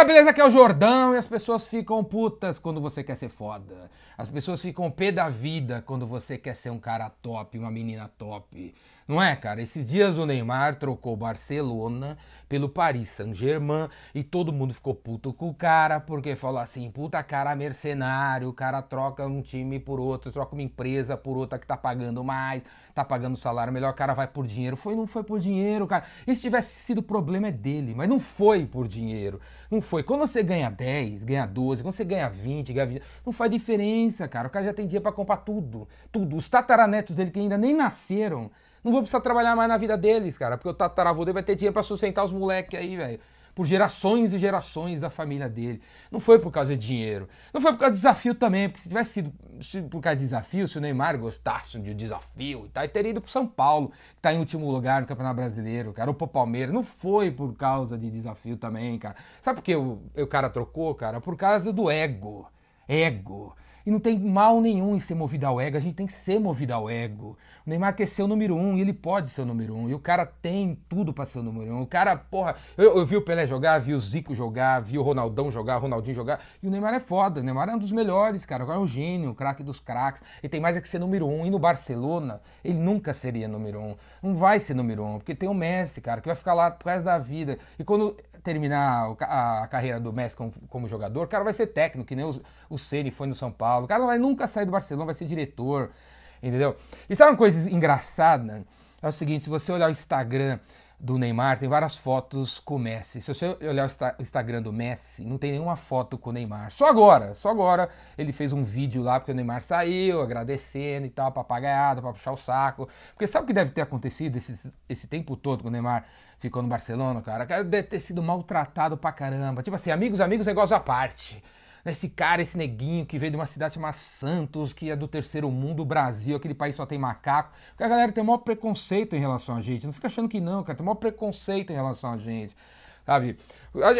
Fala, beleza? Aqui é o Jordão e as pessoas ficam putas quando você quer ser foda. As pessoas ficam pé da vida quando você quer ser um cara top, uma menina top. Não é, cara? Esses dias o Neymar trocou Barcelona pelo Paris Saint-Germain e todo mundo ficou puto com o cara porque falou assim: puta cara mercenário, o cara troca um time por outro, troca uma empresa por outra que tá pagando mais, tá pagando salário melhor, o cara vai por dinheiro. Foi, não foi por dinheiro, cara. E se tivesse sido problema é dele, mas não foi por dinheiro. Não foi. Quando você ganha 10, ganha 12, quando você ganha 20, ganha 20, não faz diferença, cara. O cara já tem dinheiro para comprar tudo. Tudo. Os tataranetos dele que ainda nem nasceram não vou precisar trabalhar mais na vida deles, cara, porque o tataravô dele vai ter dinheiro para sustentar os moleques aí, velho. Por gerações e gerações da família dele. Não foi por causa de dinheiro. Não foi por causa de desafio também, porque se tivesse sido por causa de desafio, se o Neymar gostasse de um desafio e tal, ele teria ido pro São Paulo, que tá em último lugar no Campeonato Brasileiro, cara, ou pro Palmeiras. Não foi por causa de desafio também, cara. Sabe por que o, o cara trocou, cara? Por causa do ego. Ego. E não tem mal nenhum em ser movido ao ego, a gente tem que ser movido ao ego. O Neymar quer ser o número um e ele pode ser o número um. E o cara tem tudo para ser o número um. O cara, porra, eu, eu vi o Pelé jogar, vi o Zico jogar, vi o Ronaldão jogar, o Ronaldinho jogar. E o Neymar é foda, o Neymar é um dos melhores, cara. Agora é um gênio, o craque dos craques. Ele tem mais é que ser número um. E no Barcelona, ele nunca seria número um. Não vai ser número um, porque tem o Messi, cara, que vai ficar lá pro resto da vida. E quando terminar a, carreira do Messi como, como, jogador, o cara vai ser técnico, que nem o, o Ceni foi no São Paulo. O cara não vai nunca sair do Barcelona, vai ser diretor, entendeu? E sabe uma coisa engraçada? É o seguinte, se você olhar o Instagram do Neymar, tem várias fotos com o Messi. Se você olhar o Instagram do Messi, não tem nenhuma foto com o Neymar. Só agora, só agora ele fez um vídeo lá porque o Neymar saiu, agradecendo e tal, papagaiada, pra puxar o saco. Porque sabe o que deve ter acontecido esse, esse tempo todo com o Neymar ficou no Barcelona, cara deve ter sido maltratado pra caramba. Tipo assim, amigos, amigos, negócio à parte. Esse cara, esse neguinho que veio de uma cidade chamada Santos, que é do terceiro mundo, Brasil, aquele país só tem macaco. Porque a galera tem o maior preconceito em relação a gente. Não fica achando que não, cara. Tem o maior preconceito em relação a gente. Sabe?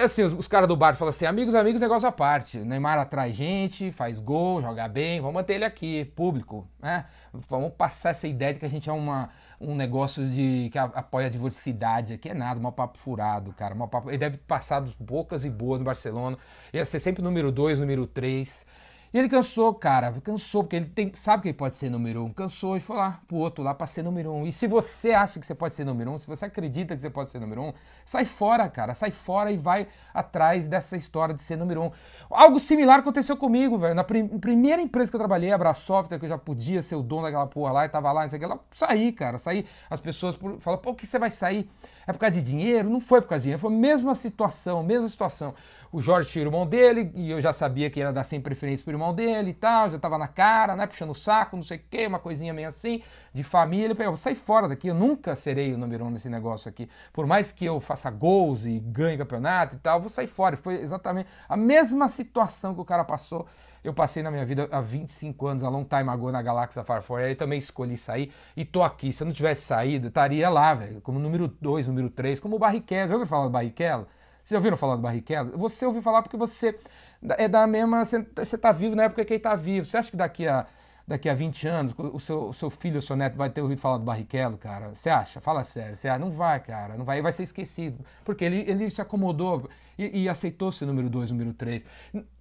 Assim, os, os caras do bar falam assim: amigos, amigos, negócio à parte. Neymar atrai gente, faz gol, joga bem, vamos manter ele aqui, público, né? Vamos passar essa ideia de que a gente é uma, um negócio de que apoia a diversidade aqui. É nada, mal papo furado, cara. Mal papo, ele deve passar dos bocas e boas no Barcelona. Ia ser sempre número 2, número 3. E ele cansou, cara, cansou, porque ele tem, sabe que ele pode ser número um. Cansou e foi lá pro outro lá pra ser número um. E se você acha que você pode ser número um, se você acredita que você pode ser número um, sai fora, cara. Sai fora e vai atrás dessa história de ser número um. Algo similar aconteceu comigo, velho. Na prim primeira empresa que eu trabalhei, a Brasoftware, que eu já podia ser o dono daquela porra lá e tava lá, não sei lá, saí, cara. Saí. As pessoas falam, pô, que você vai sair? É por causa de dinheiro? Não foi por causa de dinheiro, foi a mesma situação, mesma situação. O Jorge tinha o irmão dele, e eu já sabia que ia dar sem preferência pro irmão dele e tal, já tava na cara, né, puxando o saco, não sei o quê, uma coisinha meio assim, de família. Ele pegou, sai fora daqui, eu nunca serei o número um nesse negócio aqui. Por mais que eu faça gols e ganhe campeonato e tal, eu vou sair fora. Foi exatamente a mesma situação que o cara passou eu passei na minha vida há 25 anos, a long time ago na Galáxia Farfore, aí também escolhi sair e tô aqui. Se eu não tivesse saído, estaria lá, velho, como número 2, número 3, como o Barrichello. Já ouviu falar do Barrichello? Vocês já ouviram falar do Barrichello? Você ouviu falar porque você é da mesma. Você tá vivo na época que ele tá vivo. Você acha que daqui a daqui a 20 anos, o seu, o seu filho, o seu neto vai ter ouvido falar do Barrichello, cara? Você acha? Fala sério. Você acha? Não vai, cara. Não vai. vai ser esquecido. Porque ele, ele se acomodou e, e aceitou ser número 2, número 3.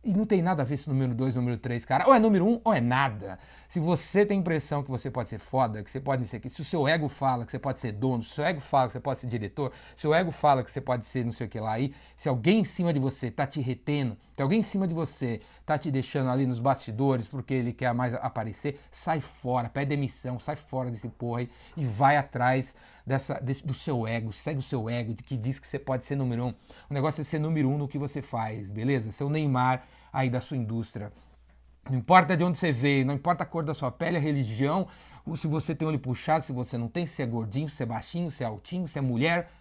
E não tem nada a ver se número 2, número 3, cara. Ou é número 1 um, ou é nada. Se você tem impressão que você pode ser foda, que você pode ser se o seu ego fala que você pode ser dono, se o seu ego fala que você pode ser diretor, se o ego fala que você pode ser não sei o que lá aí, se alguém em cima de você tá te retendo, se alguém em cima de você tá te deixando ali nos bastidores porque ele quer mais aparecer, sai fora, pede demissão, sai fora desse porra aí e vai atrás dessa, desse, do seu ego, segue o seu ego que diz que você pode ser número um. O negócio é ser número um no que você faz, beleza? Ser o Neymar aí da sua indústria. Não importa de onde você veio, não importa a cor da sua pele, a religião, se você tem olho puxado, se você não tem, se é gordinho, se é baixinho, se é altinho, se é mulher,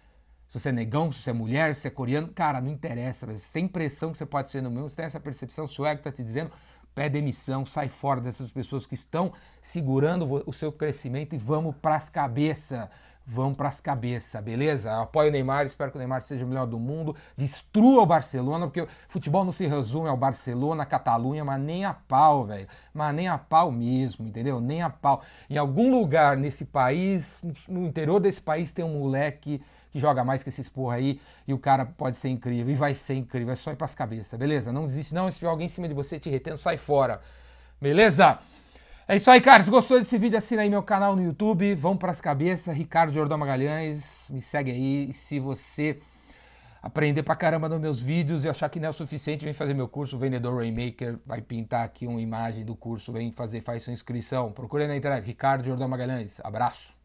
se você é negão, se você é mulher, se é coreano, cara, não interessa. Você tem impressão que você pode ser no mesmo, você tem essa percepção, se o ego está te dizendo, pede demissão, sai fora dessas pessoas que estão segurando o seu crescimento e vamos para as cabeças vão para as cabeças, beleza? Eu apoio o Neymar, espero que o Neymar seja o melhor do mundo, destrua o Barcelona, porque futebol não se resume ao Barcelona, Catalunha, mas nem a pau, velho. Mas nem a pau mesmo, entendeu? Nem a pau. Em algum lugar nesse país, no interior desse país, tem um moleque que joga mais que esses porra aí e o cara pode ser incrível e vai ser incrível, é só ir pras cabeças, beleza? Não desiste não, se tiver alguém em cima de você te retendo, sai fora, beleza? É isso aí, cara. Se gostou desse vídeo, assina aí meu canal no YouTube. Vamos pras cabeças. Ricardo Jordão Magalhães. Me segue aí. E se você aprender pra caramba nos meus vídeos e achar que não é o suficiente, vem fazer meu curso Vendedor Rainmaker. Vai pintar aqui uma imagem do curso. Vem fazer, faz sua inscrição. Procure na internet. Ricardo Jordão Magalhães. Abraço.